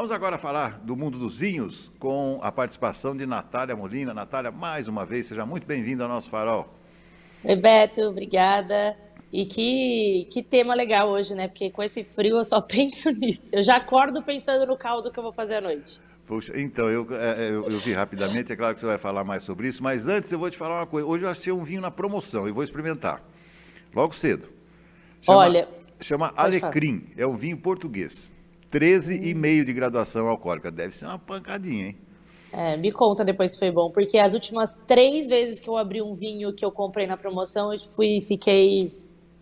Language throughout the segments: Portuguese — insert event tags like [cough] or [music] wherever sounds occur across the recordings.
Vamos agora falar do mundo dos vinhos com a participação de Natália Molina. Natália, mais uma vez, seja muito bem-vinda ao nosso farol. Oi, Beto, obrigada. E que, que tema legal hoje, né? Porque com esse frio eu só [laughs] penso nisso. Eu já acordo pensando no caldo que eu vou fazer à noite. Puxa, então, eu, é, é, eu, eu, vi rapidamente, é claro que você vai falar mais sobre isso, mas antes eu vou te falar uma coisa. Hoje eu achei um vinho na promoção e vou experimentar. Logo cedo. Chama, Olha. Chama Alecrim, falar. é um vinho português. 13,5 de graduação alcoólica. Deve ser uma pancadinha, hein? É, me conta depois se foi bom, porque as últimas três vezes que eu abri um vinho que eu comprei na promoção, eu fui, fiquei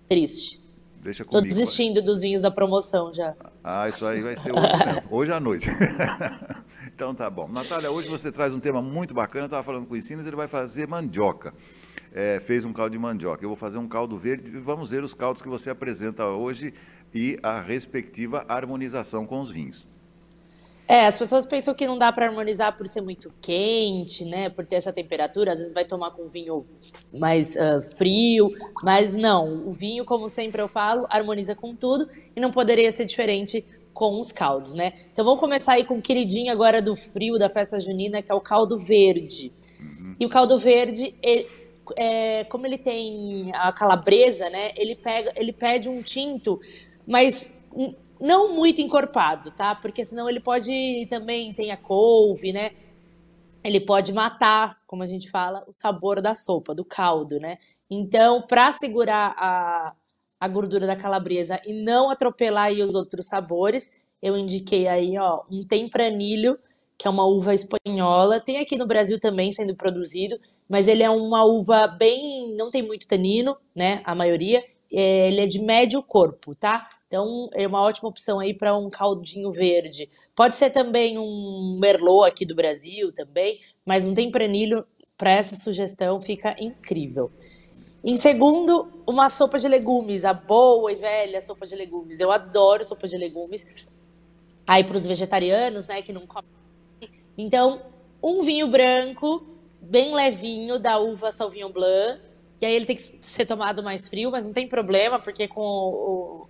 triste. Deixa comigo. Tô desistindo dos vinhos da promoção já. Ah, isso aí vai ser [laughs] hoje, hoje à noite. [laughs] então tá bom. Natália, hoje você traz um tema muito bacana. Eu estava falando com o Ensinas, ele vai fazer mandioca. É, fez um caldo de mandioca. Eu vou fazer um caldo verde e vamos ver os caldos que você apresenta hoje e a respectiva harmonização com os vinhos. É, as pessoas pensam que não dá para harmonizar por ser muito quente, né? Por ter essa temperatura, às vezes vai tomar com vinho mais uh, frio, mas não. O vinho, como sempre eu falo, harmoniza com tudo e não poderia ser diferente com os caldos, né? Então vamos começar aí com o queridinho agora do frio da festa junina, que é o caldo verde. Uhum. E o caldo verde, ele, é, como ele tem a calabresa, né? Ele pega, ele pede um tinto, mas não muito encorpado, tá? Porque senão ele pode também tem a couve, né? Ele pode matar, como a gente fala, o sabor da sopa, do caldo, né? Então, para segurar a, a gordura da calabresa e não atropelar aí os outros sabores, eu indiquei aí, ó, um tempranilho, que é uma uva espanhola. Tem aqui no Brasil também sendo produzido, mas ele é uma uva bem, não tem muito tanino, né? A maioria. É, ele é de médio corpo, tá? Então, é uma ótima opção aí para um caldinho verde. Pode ser também um merlot aqui do Brasil também, mas um tempranilho para essa sugestão fica incrível. Em segundo, uma sopa de legumes, a boa e velha sopa de legumes. Eu adoro sopa de legumes. Aí para os vegetarianos, né, que não comem. Então, um vinho branco, bem levinho, da uva Sauvignon Blanc. E aí ele tem que ser tomado mais frio, mas não tem problema, porque com o,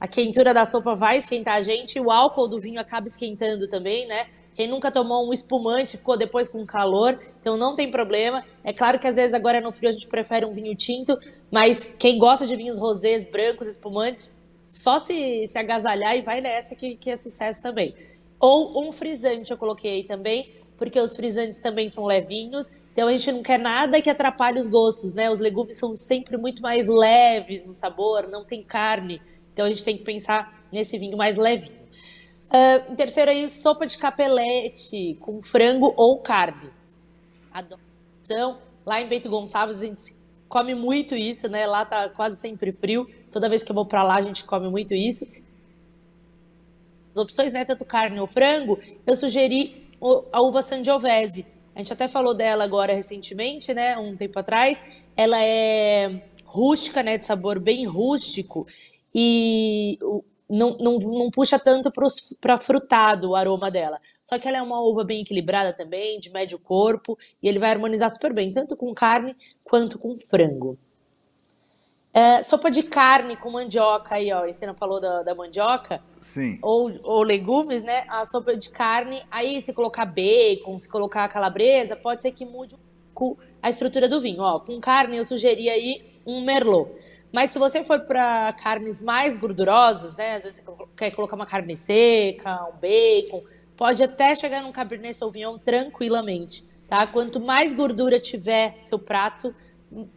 a quentura da sopa vai esquentar a gente o álcool do vinho acaba esquentando também, né? Quem nunca tomou um espumante ficou depois com calor, então não tem problema. É claro que às vezes agora no frio a gente prefere um vinho tinto, mas quem gosta de vinhos rosés, brancos, espumantes, só se, se agasalhar e vai nessa que, que é sucesso também. Ou um frisante eu coloquei aí também, porque os frisantes também são levinhos, então a gente não quer nada que atrapalhe os gostos, né? Os legumes são sempre muito mais leves no sabor, não tem carne. Então a gente tem que pensar nesse vinho mais levinho. Uh, em terceiro aí, sopa de capelete com frango ou carne. Adoração. Lá em Bento Gonçalves a gente come muito isso, né? Lá tá quase sempre frio. Toda vez que eu vou para lá a gente come muito isso. As opções, né? Tanto carne ou frango, eu sugeri a uva Sangiovese. A gente até falou dela agora recentemente, né? Um tempo atrás. Ela é rústica, né? De sabor bem rústico e não, não, não puxa tanto para frutado o aroma dela. Só que ela é uma uva bem equilibrada também, de médio corpo, e ele vai harmonizar super bem, tanto com carne quanto com frango. É, sopa de carne com mandioca aí, ó. Você não falou da, da mandioca? Sim. Ou, ou legumes, né? A sopa de carne, aí se colocar bacon, se colocar calabresa, pode ser que mude um pouco a estrutura do vinho. Ó, com carne eu sugeri aí um merlot. Mas se você for para carnes mais gordurosas, né? Às vezes você quer colocar uma carne seca, um bacon, pode até chegar num Cabernet Sauvignon tranquilamente, tá? Quanto mais gordura tiver seu prato,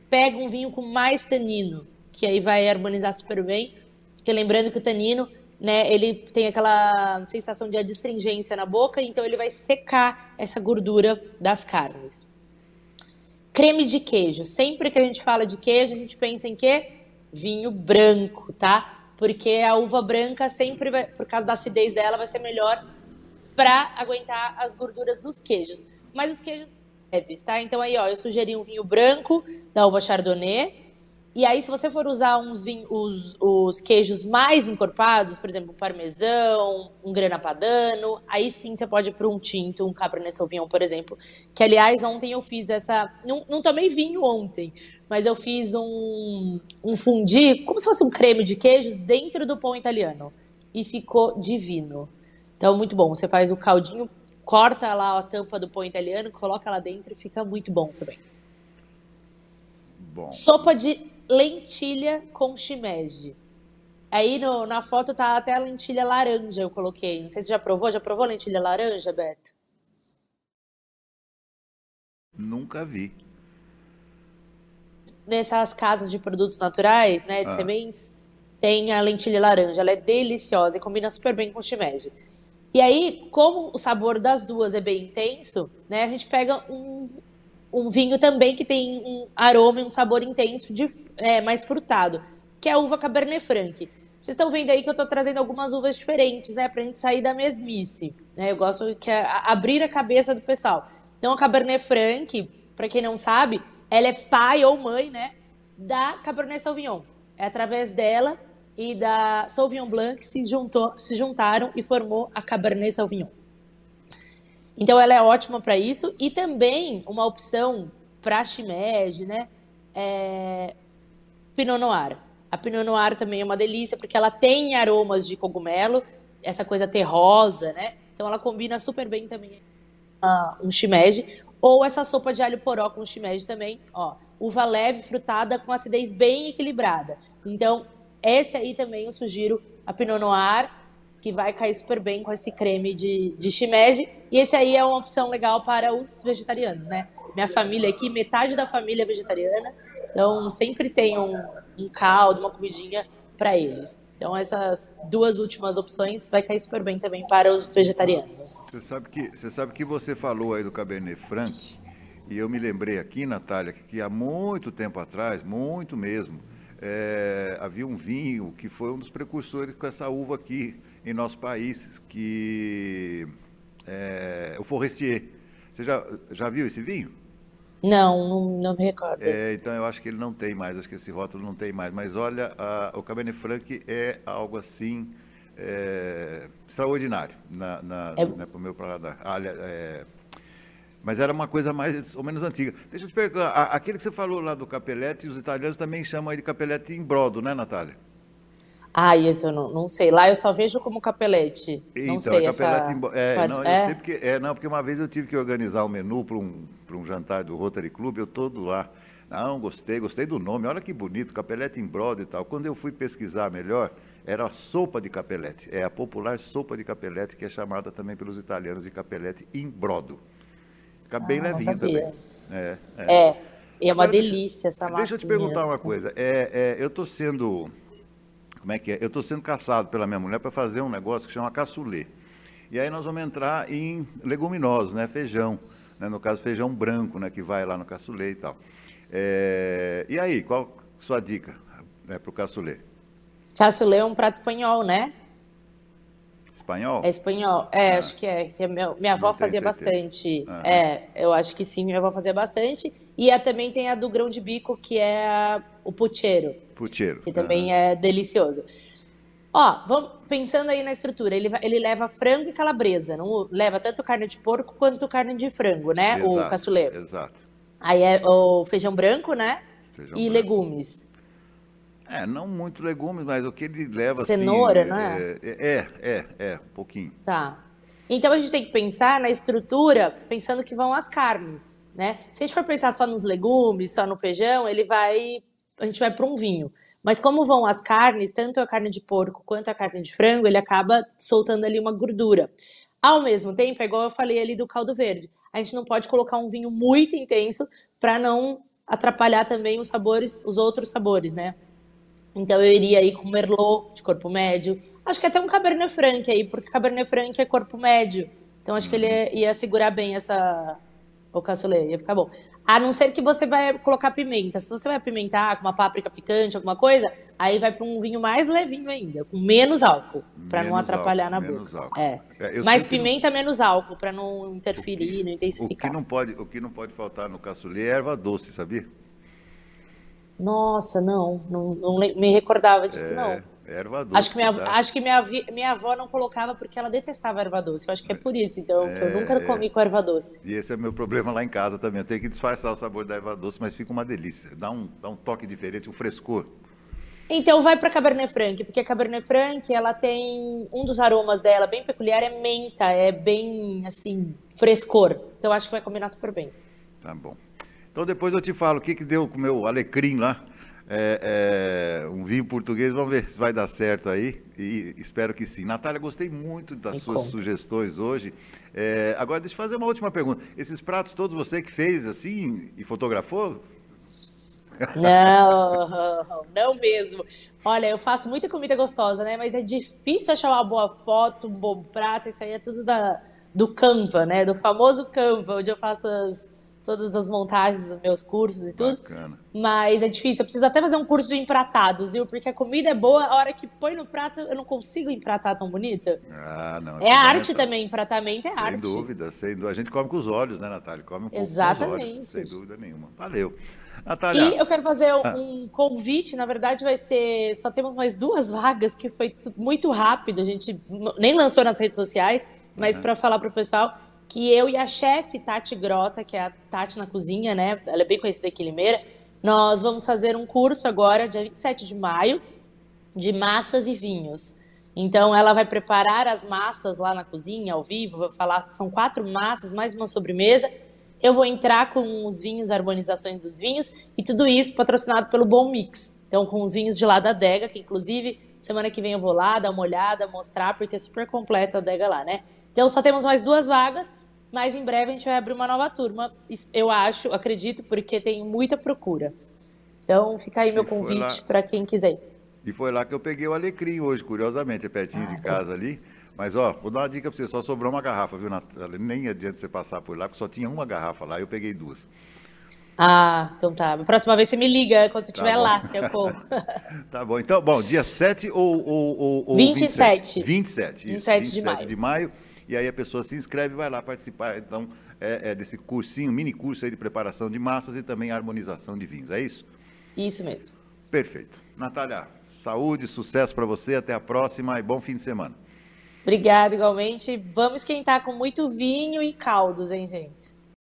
pega um vinho com mais tanino, que aí vai harmonizar super bem. Porque lembrando que o tanino, né, ele tem aquela sensação de adstringência na boca, então ele vai secar essa gordura das carnes. Creme de queijo. Sempre que a gente fala de queijo, a gente pensa em quê? Vinho branco, tá? Porque a uva branca sempre, vai, por causa da acidez dela, vai ser melhor para aguentar as gorduras dos queijos. Mas os queijos leves, tá? Então aí, ó, eu sugeri um vinho branco da uva Chardonnay, e aí, se você for usar uns os, os queijos mais encorpados, por exemplo, parmesão, um grana padano, aí sim você pode ir para um tinto, um cabernet sauvignon, por exemplo. Que, aliás, ontem eu fiz essa... Não, não tomei vinho ontem, mas eu fiz um, um fundi, como se fosse um creme de queijos, dentro do pão italiano. E ficou divino. Então, muito bom. Você faz o caldinho, corta lá a tampa do pão italiano, coloca lá dentro e fica muito bom também. Bom. Sopa de lentilha com shimeji. Aí no, na foto tá até a lentilha laranja, eu coloquei. Não sei se já provou. Já provou lentilha laranja, Beto? Nunca vi. Nessas casas de produtos naturais, né, de Ah. sementes, tem a lentilha laranja. Ela é deliciosa e combina super bem com o shimeji. E aí, como o sabor das duas é bem intenso, né, a gente pega um, um vinho também que tem um aroma e um sabor intenso, de, é, mais frutado, que é a uva Cabernet Franc. Vocês estão vendo aí que eu estou trazendo algumas uvas diferentes, né, pra gente sair da mesmice. Né? Eu gosto que é a- abrir a cabeça do pessoal. Então, a Cabernet Franc, para quem não sabe, ela é pai ou mãe, né, da Cabernet Sauvignon. É através dela e da Sauvignon Blanc que se, juntou, se juntaram e formou a Cabernet Sauvignon. Então ela é ótima para isso e também uma opção para shimeji, né? É... Pinot Noir. A Pinot Noir também é uma delícia porque ela tem aromas de cogumelo, essa coisa terrosa, né? Então ela combina super bem também ah, um shimeji ou essa sopa de alho poró com shimeji também, ó, uva leve frutada com acidez bem equilibrada. Então esse aí também eu sugiro a Pinot Noir que vai cair super bem com esse creme de, de shimeji. E esse aí é uma opção legal para os vegetarianos, né? Minha família aqui, metade da família é vegetariana, então sempre tem um, um caldo, uma comidinha para eles. Então essas duas últimas opções vai cair super bem também para os Você vegetarianos. sabe que você sabe que você falou aí do Cabernet Franc e eu me lembrei aqui, Natália, que há muito tempo atrás, muito mesmo, é, havia um vinho que foi um dos precursores com essa uva aqui em nosso país, que é o Forestier. Você já, já viu esse vinho? Não, não, me recordo. É, então eu acho que ele não tem mais, acho que esse rótulo não tem mais. Mas olha, a- o Cabernet Franc é algo assim é, extraordinário na, na, É- né, pro meu paladar. Olha, é, mas era uma coisa mais ou menos antiga. Deixa eu te perguntar, aquele que você falou lá do capelete, os italianos também chamam aí de capelete em brodo, né, Natália? Ah, esse eu não, não sei. Lá eu só vejo como capelete. não Então, sei é essa capelete bro- é, parte. não, É? sei porque, é, não, porque uma vez eu tive que organizar um menu para um, pra um jantar do Rotary Club, eu todo lá. Não, gostei, gostei do nome, olha que bonito, capelete em brodo e tal. Quando eu fui pesquisar melhor, era a sopa de capelete. É a popular sopa de capelete, que é chamada também pelos italianos de capelete em brodo. Fica bem Ah, não levinho sabia. também. É, é. É, é uma Agora, delícia essa massinha. Deixa eu te perguntar uma coisa. É, é, eu estou sendo. Como é que é? Eu estou sendo caçado pela minha mulher para fazer um negócio que chama caçulê. E aí nós vamos entrar em leguminosos, né? Feijão. né? No caso, feijão branco, né? Que vai lá no caçulê e tal. É, E aí, qual sua dica né, para o caçulê? Cassoulet é um prato espanhol, né? Espanhol? É espanhol. É, acho que é. que é meu- minha avó fazia certeza. bastante. Aham. É, eu acho que sim, minha avó fazia bastante. E a, também tem a do grão de bico, que é a- o pucheiro, Pucheiro. que também é delicioso. Ó, vamos pensando aí na estrutura. Ele, ele leva frango e calabresa. Não leva tanto carne de porco quanto carne de frango, né? O Exato, cassoulet. Exato. Aí é o feijão branco, né? Feijão e branco. legumes. É, não muito legumes, mas o que ele leva Cenoura, assim, não é? É, é, é, é, um pouquinho. Tá. Então a gente tem que pensar na estrutura, pensando que vão as carnes, né? Se a gente for pensar só nos legumes, só no feijão, ele vai, a gente vai para um vinho. Mas como vão as carnes, tanto a carne de porco quanto a carne de frango, ele acaba soltando ali uma gordura. Ao mesmo tempo, é igual eu falei ali do caldo verde, a gente não pode colocar um vinho muito intenso para não atrapalhar também os sabores, os outros sabores, né? Então eu iria aí com Merlot de corpo médio. Acho que até um Cabernet Franc aí, porque Cabernet Franc é corpo médio. Então acho que ele ia, ia segurar bem essa o cassoulet, ia ficar bom. A não ser que você vai colocar pimenta. Se você vai apimentar com uma páprica picante, alguma coisa, aí vai para um vinho mais levinho ainda, com menos álcool, para não atrapalhar álcool, na menos boca. álcool. É. É, sei que não- pimenta, menos álcool, para não interferir, não O que intensificar. não pode, o que não pode faltar no caçulê é erva doce, sabia? Nossa, não, não, não me recordava disso, não. É, erva doce. Acho que, minha, tá? acho que minha, minha avó não colocava porque ela detestava erva doce. Eu acho que é por isso, então, que eu nunca comi com erva doce. E esse é meu problema lá em casa também. Eu tenho que disfarçar o sabor da erva doce, mas fica uma delícia. Dá um, dá um toque diferente, um frescor. Então vai para Cabernet Franc, porque a Cabernet Franc, ela tem um dos aromas dela bem peculiar é menta, é bem assim, frescor. Então acho que vai combinar super bem. Tá bom. Então depois eu te falo o que que deu com o meu alecrim lá. É, é, um vinho português, vamos ver se vai dar certo aí, e espero que sim. Natália, gostei muito das Me suas conta. sugestões hoje. É, agora, deixa eu fazer uma última pergunta. Esses pratos todos você que fez assim e fotografou? Não, não mesmo. Olha, eu faço muita comida gostosa, né? Mas é difícil achar uma boa foto, um bom prato. Isso aí é tudo da, do Canva, né? Do famoso Canva, onde eu faço as, todas as montagens dos meus cursos e tudo. Bacana. Mas é difícil, eu preciso até fazer um curso de empratados, viu? Porque a comida é boa, a hora que põe no prato, eu não consigo empratar tão bonito. Ah, não. É arte também, empratamento é sem arte. Sem dúvida, sem dúvida. A gente come com os olhos, né, Natália? Come um Exatamente. com os olhos, sem dúvida nenhuma. Valeu. Natália. E eu quero fazer ah. um convite, na verdade vai ser, só temos mais duas vagas, que foi muito rápido, a gente nem lançou nas redes sociais, mas uhum. para falar para o pessoal, que eu e a chefe Tati Grota, que é a Tati na cozinha, né? Ela é bem conhecida aqui em Limeira. Nós vamos fazer um curso agora, dia 27 de maio, de massas e vinhos. Então, ela vai preparar as massas lá na cozinha, ao vivo, vai falar, são quatro massas, mais uma sobremesa. Eu vou entrar com os vinhos, harmonizações dos vinhos, e tudo isso patrocinado pelo Bom Mix. Então, com os vinhos de lá da adega, que inclusive semana que vem eu vou lá dar uma olhada, mostrar, porque é super completa a adega lá, né? Então, só temos mais duas vagas mas em breve a gente vai abrir uma nova turma, eu acho, acredito, porque tem muita procura. Então fica aí meu convite para quem quiser. E foi lá que eu peguei o alecrim hoje, curiosamente, é pertinho ah, de tá. casa ali. Mas, ó, vou dar uma dica para você, só sobrou uma garrafa, viu, Natália? Nem adianta você passar por lá, porque só tinha uma garrafa lá, eu peguei duas. Ah, então tá. Próxima vez você me liga quando você estiver tá lá, que eu corro. tá bom. Então, bom, dia 7 ou, ou, ou 27. 27. 27, 27 isso, 27 de maio. de maio e aí a pessoa se inscreve e vai lá participar então é, é desse cursinho, mini curso aí de preparação de massas e também harmonização de vinhos, é isso? Isso mesmo. Perfeito. Natália, saúde, sucesso para você, até a próxima e bom fim de semana. Obrigada, igualmente. Vamos esquentar com muito vinho e caldos, hein, gente?